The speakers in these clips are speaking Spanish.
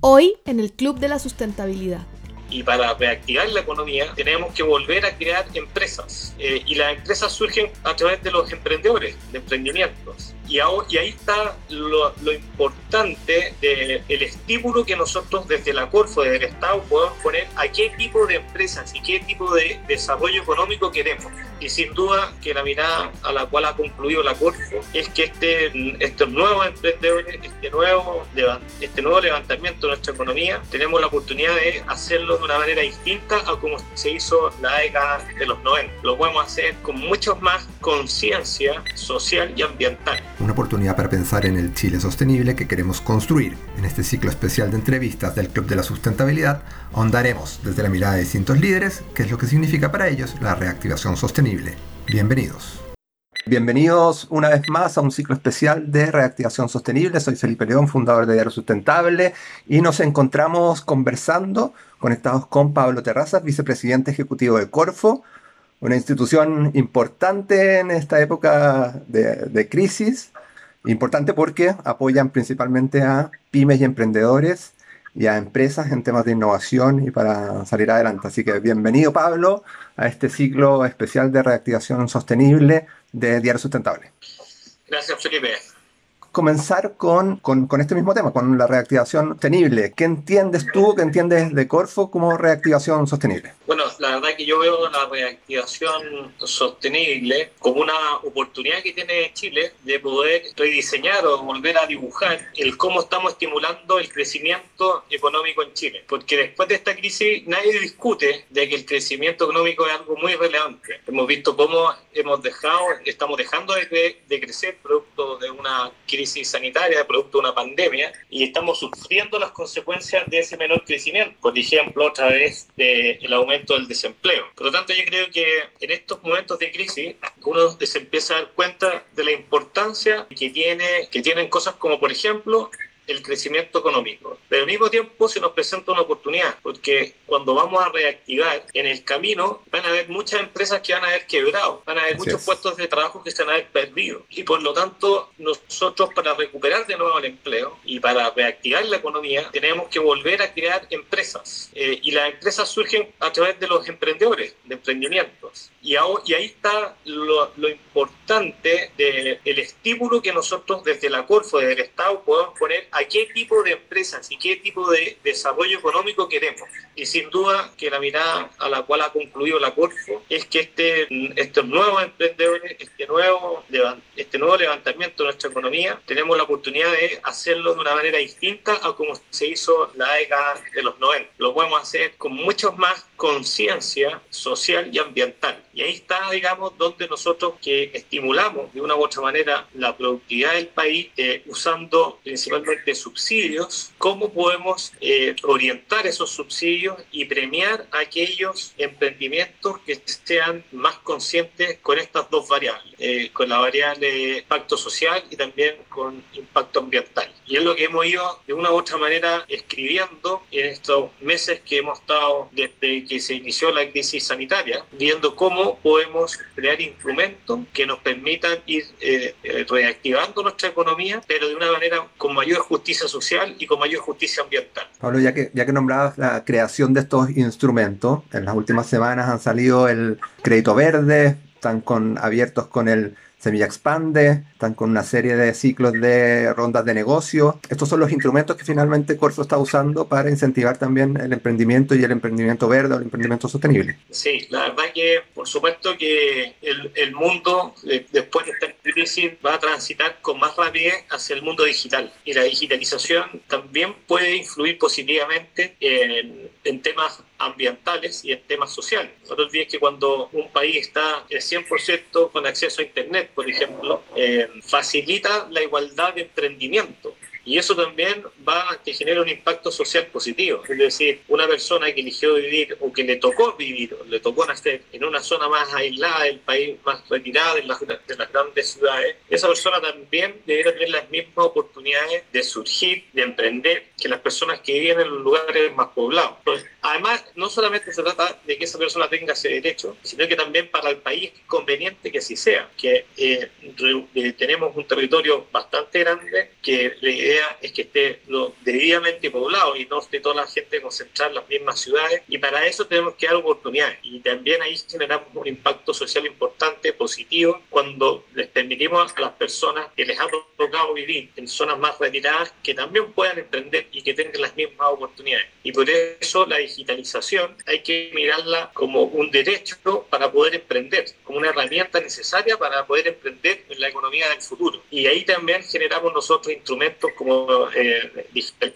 Hoy en el Club de la Sustentabilidad. Y para reactivar la economía tenemos que volver a crear empresas. Eh, y las empresas surgen a través de los emprendedores, de emprendimientos. Y, ahí está lo, importante del estímulo que nosotros desde la Corfo, desde el Estado, podemos poner a qué tipo de empresas y qué tipo de desarrollo económico queremos. Y sin duda que la mirada a la cual ha concluido la Corfo es que este, estos nuevos emprendedores, este nuevo, este nuevo levantamiento de nuestra economía, tenemos la oportunidad de hacerlo de una manera distinta a como se hizo la década de los 90. Lo podemos hacer con mucho más conciencia social y ambiental una oportunidad para pensar en el Chile sostenible que queremos construir. En este ciclo especial de entrevistas del Club de la Sustentabilidad, ahondaremos desde la mirada de distintos líderes qué es lo que significa para ellos la reactivación sostenible. Bienvenidos. Bienvenidos una vez más a un ciclo especial de reactivación sostenible. Soy Felipe León, fundador de Diario Sustentable, y nos encontramos conversando, conectados con Pablo Terrazas, vicepresidente ejecutivo de Corfo, una institución importante en esta época de, crisis, importante porque apoyan principalmente a pymes y emprendedores y a empresas en temas de innovación y para salir adelante. Así que bienvenido Pablo a este ciclo especial de reactivación sostenible de Diario Sustentable. Gracias Felipe comenzar con, con, este mismo tema, con la reactivación sostenible. ¿Qué entiendes tú, qué entiendes de Corfo como reactivación sostenible? Bueno, la verdad que yo veo la reactivación sostenible como una oportunidad que tiene Chile de poder rediseñar o volver a dibujar el cómo estamos estimulando el crecimiento económico en Chile. Porque después de esta crisis nadie discute de que el crecimiento económico es algo muy relevante. Hemos visto cómo hemos dejado, estamos dejando de, de crecer producto de una crisis sanitaria, producto de una pandemia, y estamos sufriendo las consecuencias de ese menor crecimiento, por ejemplo, otra vez del aumento del desempleo. Por lo tanto, yo creo que en estos momentos de crisis uno se empieza a dar cuenta de la importancia que, tiene, que tienen cosas como, por ejemplo, el crecimiento económico. Pero al mismo tiempo se nos presenta una oportunidad, porque cuando vamos a reactivar en el camino, van a haber muchas empresas que van a haber quebrado, van a haber muchos puestos de trabajo que se van a haber perdido. Y por lo tanto, nosotros para recuperar de nuevo el empleo y para reactivar la economía, tenemos que volver a crear empresas. Eh, y las empresas surgen a través de los emprendedores, de emprendimientos. Y, y ahí está lo, lo importante del el estímulo que nosotros desde la Corfo, desde el Estado, podemos poner a qué tipo de empresas y qué tipo de desarrollo económico queremos. Y sin duda que la mirada a la cual ha concluido la Corfo es que este, estos nuevos emprendedores, este nuevo, este nuevo levantamiento de nuestra economía, tenemos la oportunidad de hacerlo de una manera distinta a como se hizo la década de los 90. Lo podemos hacer con mucho más conciencia social y ambiental. Y ahí está, digamos, donde nosotros que estimulamos de una u otra manera la productividad del país eh, usando principalmente subsidios, cómo podemos eh, orientar esos subsidios y premiar aquellos emprendimientos que sean más conscientes con estas dos variables, eh, con la variable impacto social y también con impacto ambiental. Y es lo que hemos ido de una u otra manera escribiendo en estos meses que hemos estado desde que se inició la crisis sanitaria, viendo cómo podemos crear instrumentos que nos permitan ir eh, reactivando nuestra economía, pero de una manera con mayor justicia justicia social y con mayor justicia ambiental. Pablo, ya que, ya que nombrabas la creación de estos instrumentos, en las últimas semanas han salido el crédito verde, están con, abiertos con el Semilla Expande, están con una serie de ciclos de rondas de negocio. Estos son los instrumentos que finalmente Corfo está usando para incentivar también el emprendimiento y el emprendimiento verde o el emprendimiento sostenible. Sí, la verdad que por supuesto que el, mundo eh, después de esta crisis va a transitar con más rapidez hacia el mundo digital y la digitalización también puede influir positivamente en, en temas ambientales y en temas sociales. No te olvides que cuando un país está el 100% con acceso a Internet, por ejemplo, eh, facilita la igualdad de emprendimiento. Y eso también va a que genere un impacto social positivo. Es decir, una persona que eligió vivir o que le tocó vivir, o le tocó nacer en una zona más aislada del país, más retirada de las, de las grandes ciudades, esa persona también debería tener las mismas oportunidades de surgir, de emprender, que las personas que viven en los lugares más poblados. además, no solamente se trata de que esa persona tenga ese derecho, sino que también para el país es conveniente que así sea, que eh, eh, tenemos un territorio bastante grande, que la idea es que esté lo debidamente poblado y no esté toda la gente concentrada en las mismas ciudades. Y para eso tenemos que dar oportunidades. Y también ahí generamos un impacto social importante, positivo, cuando les permitimos a las personas que les ha tocado vivir en zonas más retiradas que también puedan emprender y que tengan las mismas oportunidades. Y por eso la digitalización hay que mirarla como un derecho para poder emprender, como una herramienta necesaria para poder emprender en la economía del futuro. Y ahí también generamos nosotros instrumentos como eh, Digital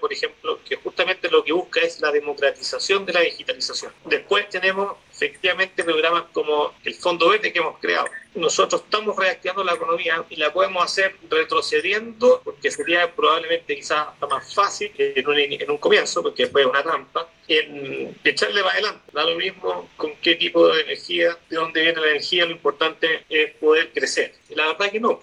por ejemplo, que justamente lo que busca es la democratización de la digitalización. Después tenemos efectivamente programas como el Fondo Verde que hemos creado. Nosotros estamos reactivando la economía y la podemos hacer retrocediendo, porque sería probablemente quizás más fácil en un, en un comienzo, porque después es una trampa, echarle para adelante. Da lo mismo con qué tipo de energía, de dónde viene la energía, lo importante es poder crecer. La verdad que no.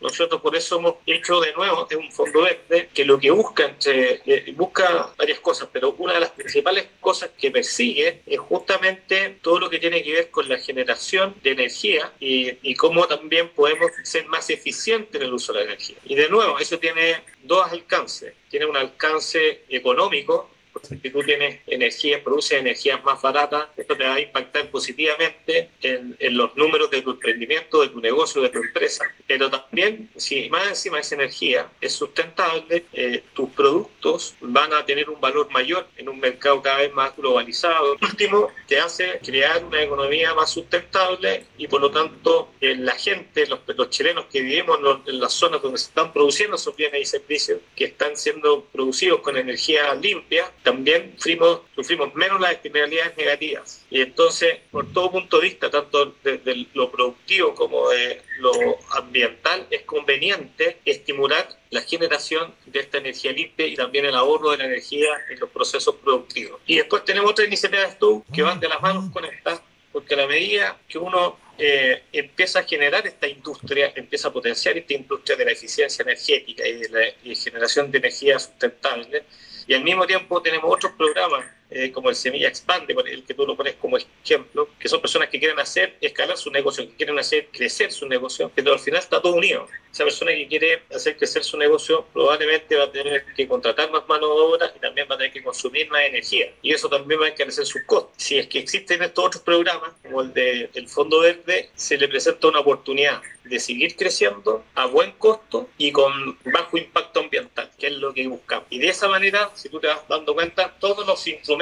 Nosotros por eso hemos hecho de nuevo un fondo verde que lo que busca, entre, eh, busca varias cosas, pero una de las principales cosas que persigue es justamente todo lo que tiene que ver con la generación de energía y, y cómo también podemos ser más eficientes en el uso de la energía. Y de nuevo, eso tiene dos alcances. Tiene un alcance económico, si tú tienes energía, produces energía más barata, esto te va a impactar positivamente en, en, los números de tu emprendimiento, de tu negocio, de tu empresa. Pero también, si más encima esa energía es sustentable, eh, tus productos van a tener un valor mayor en un mercado cada vez más globalizado. Por último, te hace crear una economía más sustentable y por lo tanto eh, la gente, los, los, chilenos que vivimos en, en las zonas donde se están produciendo esos bienes y servicios que están siendo producidos con energía limpia, también sufrimos, sufrimos menos las externalidades negativas. Y entonces, por todo punto de vista, tanto de, lo productivo como de lo ambiental, es conveniente estimular la generación de esta energía limpia y también el ahorro de la energía en los procesos productivos. Y después tenemos otras iniciativas tú que van de las manos con estas, porque a la medida que uno eh, empieza a generar esta industria, empieza a potenciar esta industria de la eficiencia energética y de la generación de energía sustentable, y al mismo tiempo tenemos otros programas eh, como el Semilla Expande, el que tú lo pones como ejemplo, que son personas que quieren hacer escalar su negocio, que quieren hacer crecer su negocio, pero al final está todo unido. Esa persona que quiere hacer crecer su negocio probablemente va a tener que contratar más mano de obra y también va a tener que consumir más energía. Y eso también va a encarecer sus costos. Si es que existen estos otros programas, como el del el Fondo Verde, se le presenta una oportunidad de seguir creciendo a buen costo y con bajo impacto ambiental, que es lo que buscamos. Y de esa manera, si tú te vas dando cuenta, todos los instrumentos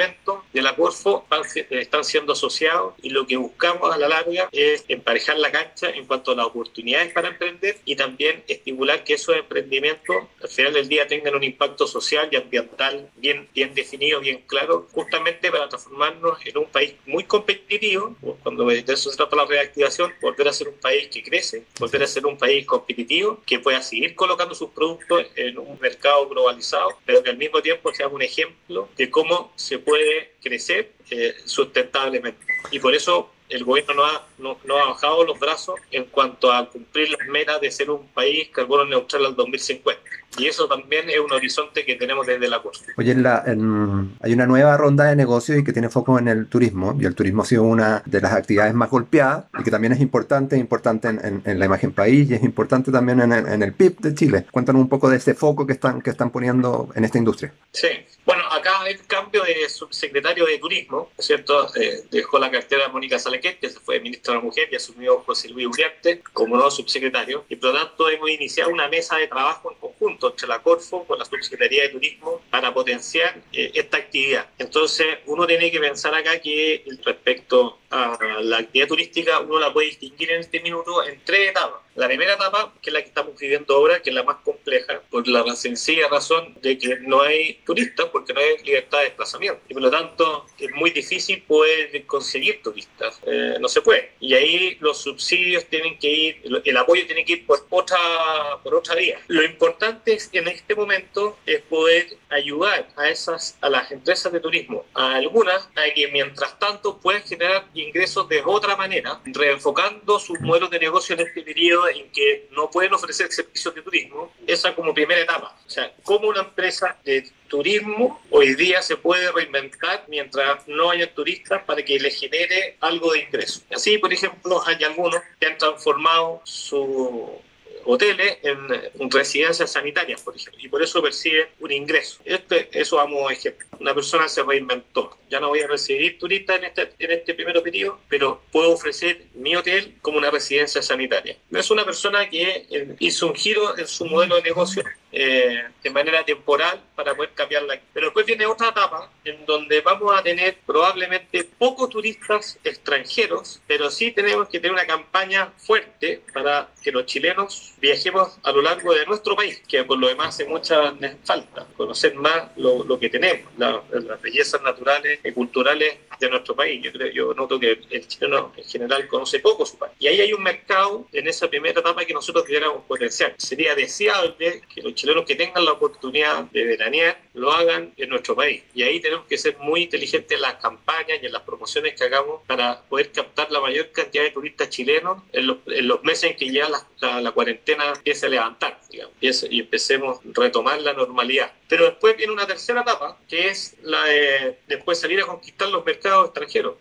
de la Corfo están siendo asociados y lo que buscamos a la larga es emparejar la cancha en cuanto a las oportunidades para emprender y también estimular que esos emprendimientos al final del día tengan un impacto social y ambiental bien, bien definido, bien claro, justamente para transformarnos en un país muy competitivo, cuando de eso se trata la reactivación, volver a ser un país que crece, volver a ser un país competitivo que pueda seguir colocando sus productos en un mercado globalizado, pero que al mismo tiempo sea un ejemplo de cómo se puede crecer eh, sustentablemente. Y por eso el gobierno no ha, no, no, ha bajado los brazos en cuanto a cumplir las metas de ser un país carbono neutral al 2050. Y eso también es un horizonte que tenemos desde la costa. Oye, en la, en, hay una nueva ronda de negocios y que tiene foco en el turismo, y el turismo ha sido una de las actividades más golpeadas y que también es importante, importante en, en, en la imagen país y es importante también en el, el, PIB de Chile. Cuéntanos un poco de ese foco que están, que están poniendo en esta industria. Sí, bueno, acá hay cambio de subsecretario de turismo, ¿cierto? Eh, dejó la cartera de Mónica Salaquet, que se fue ministra de la Mujer, y asumió José Luis Uriarte como nuevo subsecretario, y por lo tanto hemos iniciado una mesa de trabajo en conjunto entre la Corfo con la Subsecretaría de Turismo para potenciar eh, esta actividad. Entonces, uno tiene que pensar acá que respecto a la actividad turística, uno la puede distinguir en este minuto en tres etapas. La primera etapa, que es la que estamos viviendo ahora, que es la más compleja, por la sencilla razón de que no hay turistas, porque no hay libertad de desplazamiento. Y por lo tanto, es muy difícil poder conseguir turistas. Eh, no se puede. Y ahí los subsidios tienen que ir, el apoyo tiene que ir por otra, por otra vía. Lo importante es, en este momento es poder ayudar a, esas, a las empresas de turismo, a algunas, a que mientras tanto puedan generar ingresos de otra manera, reenfocando sus modelos de negocio en este periodo en que no pueden ofrecer servicios de turismo, esa como primera etapa. O sea, cómo una empresa de turismo hoy día se puede reinventar mientras no haya turistas para que le genere algo de ingreso. Así, por ejemplo, hay algunos que han transformado su hoteles en, residencias sanitarias, por ejemplo, y por eso perciben un ingreso. Este, eso a ejemplo. Una persona se reinventó. Ya no voy a recibir turistas en este, en este primer periodo, pero puedo ofrecer mi hotel como una residencia sanitaria. Es una persona que eh, hizo un giro en su modelo de negocio eh, de manera temporal para poder cambiarla. Pero después viene otra etapa en donde vamos a tener probablemente pocos turistas extranjeros, pero sí tenemos que tener una campaña fuerte para que los chilenos viajemos a lo largo de nuestro país, que por lo demás hace mucha falta, conocer más lo, lo que tenemos, las bellezas naturales y culturales de nuestro país. Yo, creo, yo noto que el chileno en general conoce poco su país. Y ahí hay un mercado en esa primera etapa que nosotros quisiéramos potenciar. Sería deseable que los chilenos que tengan la oportunidad de veranear lo hagan en nuestro país. Y ahí tenemos que ser muy inteligentes en las campañas y en las promociones que hagamos para poder captar la mayor cantidad de turistas chilenos en los, en los meses en que ya la, la, cuarentena empiece a levantar digamos, y, empecemos a retomar la normalidad. Pero después viene una tercera etapa, que es la de después salir a conquistar los mercados extranjeros.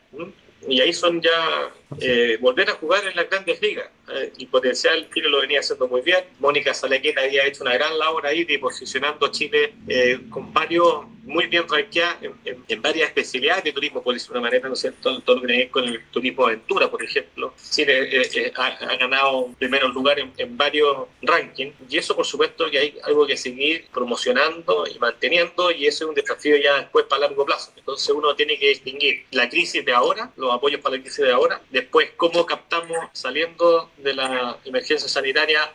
Y ahí son ya eh, volver a jugar en las grandes ligas. Eh, el potencial Chile lo venía haciendo muy bien. Mónica Salaqueta había hecho una gran labor ahí de posicionando a Chile eh, con varios muy bien rankeadas en, varias especialidades de turismo, por decirlo de una manera, ¿no es cierto? Todo lo que tiene con el turismo aventura, por ejemplo. Chile ha, ganado primeros lugares en, varios rankings y eso, por supuesto, que hay algo que seguir promocionando y manteniendo y eso es un desafío ya después para largo plazo. Entonces uno tiene que distinguir la crisis de ahora, los apoyos para la crisis de ahora, después cómo captamos saliendo de la emergencia sanitaria,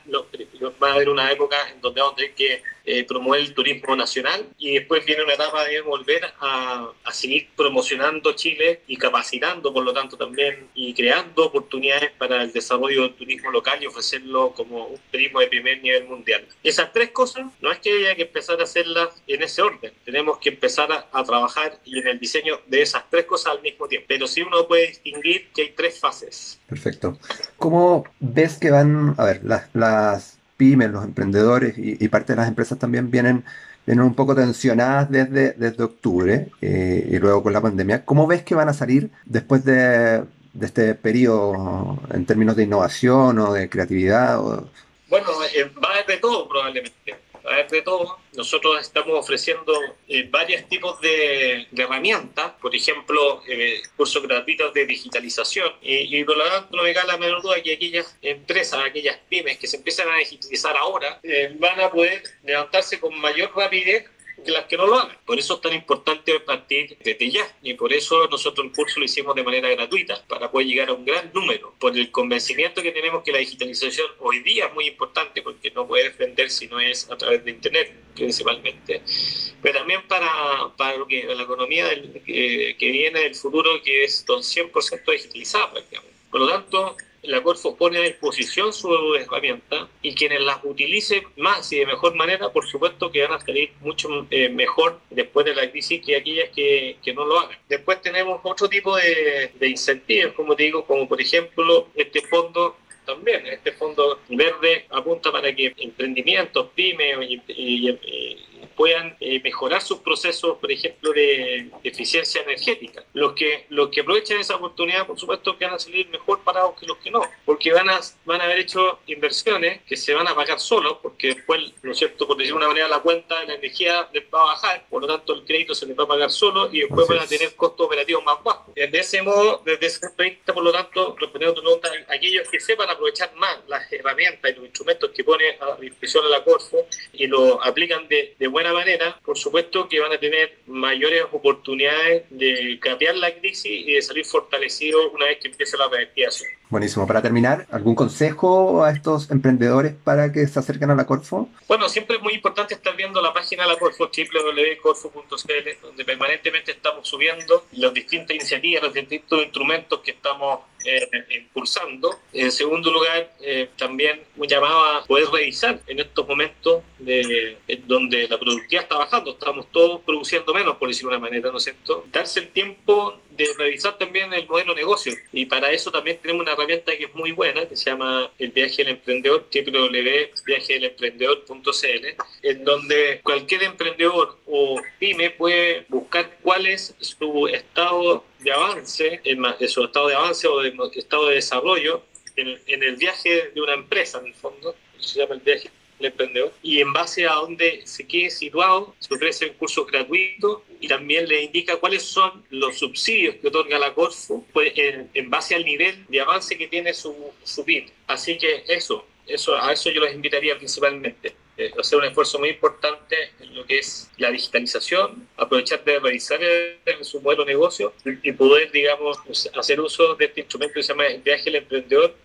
va a haber una época en donde vamos a tener que eh, promover el turismo nacional y después viene una etapa de volver a, a, seguir promocionando Chile y capacitando, por lo tanto, también y creando oportunidades para el desarrollo del turismo local y ofrecerlo como un turismo de primer nivel mundial. Esas tres cosas no es que haya que empezar a hacerlas en ese orden, tenemos que empezar a, a trabajar en el diseño de esas tres cosas al mismo tiempo, pero sí uno puede distinguir que hay tres fases. Perfecto. ¿Cómo ves que van, a ver, las, las pymes, los emprendedores y, parte de las empresas también vienen, vienen un poco tensionadas desde, desde octubre eh, y luego con la pandemia. ¿Cómo ves que van a salir después de, de este periodo en términos de innovación o de creatividad? Bueno, eh, va de todo probablemente a ver de todo. Nosotros estamos ofreciendo eh, varios tipos de, herramientas, por ejemplo, eh, cursos gratuitos de digitalización. Y, por lo tanto, no me cae la menor duda que aquellas empresas, aquellas pymes que se empiezan a digitalizar ahora, eh, van a poder levantarse con mayor rapidez que las que no lo hagan. Por eso es tan importante partir desde ya y por eso nosotros el curso lo hicimos de manera gratuita, para poder llegar a un gran número, por el convencimiento que tenemos que la digitalización hoy día es muy importante porque no puede defender si no es a través de Internet principalmente, pero también para, para lo que, la economía que, que viene del futuro que es 100% digitalizada prácticamente. Por lo tanto, la Corfo pone a disposición su herramienta y quienes las utilicen más y de mejor manera, por supuesto que van a salir mucho eh, mejor después de la crisis que aquellas que, que, no lo hagan. Después tenemos otro tipo de, de incentivos, como te digo, como por ejemplo este fondo también. Este fondo verde apunta para que emprendimientos, pymes y, puedan eh, mejorar sus procesos, por ejemplo, de, eficiencia energética. Los que, los que aprovechan esa oportunidad, por supuesto, que van a salir mejor parados que los que no, porque van a, van a haber hecho inversiones que se van a pagar solos, porque después, ¿no es cierto?, por decir una manera, la cuenta de la energía les va a bajar, por lo tanto, el crédito se les va a pagar solo y después van a tener costos operativos más bajos. De ese modo, desde ese punto de vista, por lo tanto, respondiendo a tu pregunta, aquellos que sepan aprovechar más las herramientas y los instrumentos que pone a disposición la Corfo y lo aplican de, de buena manera, por supuesto que van a tener mayores oportunidades de cambiar la crisis y de salir fortalecidos una vez que empiece la reactivación. Buenísimo. Para terminar, ¿algún consejo a estos emprendedores para que se acerquen a la Corfo? Bueno, siempre es muy importante estar viendo la página de la Corfo, www.corfo.cl, donde permanentemente estamos subiendo las distintas iniciativas, los distintos instrumentos que estamos eh, impulsando. En segundo lugar, eh, también un llamado a poder revisar en estos momentos de, donde la productividad está bajando, estamos todos produciendo menos, por decirlo de una manera, ¿no es cierto? Darse el tiempo de revisar también el modelo de negocio. Y para eso también tenemos una herramienta que es muy buena que se llama el viaje del emprendedor www.viajedelemprendedor.cl en donde cualquier emprendedor o pyme puede buscar cuál es su estado de avance, en su estado de avance o de estado de desarrollo en, en el viaje de una empresa en el fondo se llama el viaje emprendedor, y en base a donde se quede situado, se ofrecen cursos gratuitos y también le indica cuáles son los subsidios que otorga la Corfo pues, en, en, base al nivel de avance que tiene su, su PIB. Así que eso, eso, a eso yo los invitaría principalmente. Eh, hacer un esfuerzo muy importante en lo que es la digitalización, aprovechar de revisar el, su modelo de negocio y poder, digamos, hacer uso de este instrumento que se llama Viaje del Emprendedor,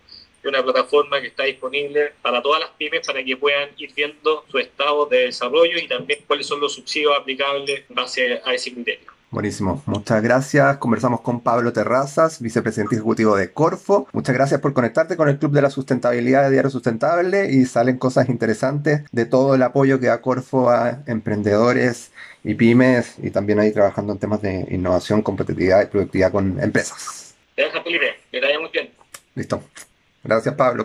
una plataforma que está disponible para todas las pymes para que puedan ir viendo su estado de desarrollo y también cuáles son los subsidios aplicables en base a ese criterio. Buenísimo, muchas gracias. Conversamos con Pablo Terrazas, vicepresidente ejecutivo de Corfo. Muchas gracias por conectarte con el Club de la Sustentabilidad de Diario Sustentable y salen cosas interesantes de todo el apoyo que da Corfo a emprendedores y pymes y también ahí trabajando en temas de innovación, competitividad y productividad con empresas. Gracias, Felipe. Que te vaya muy bien. Listo. Gracias, Pablo.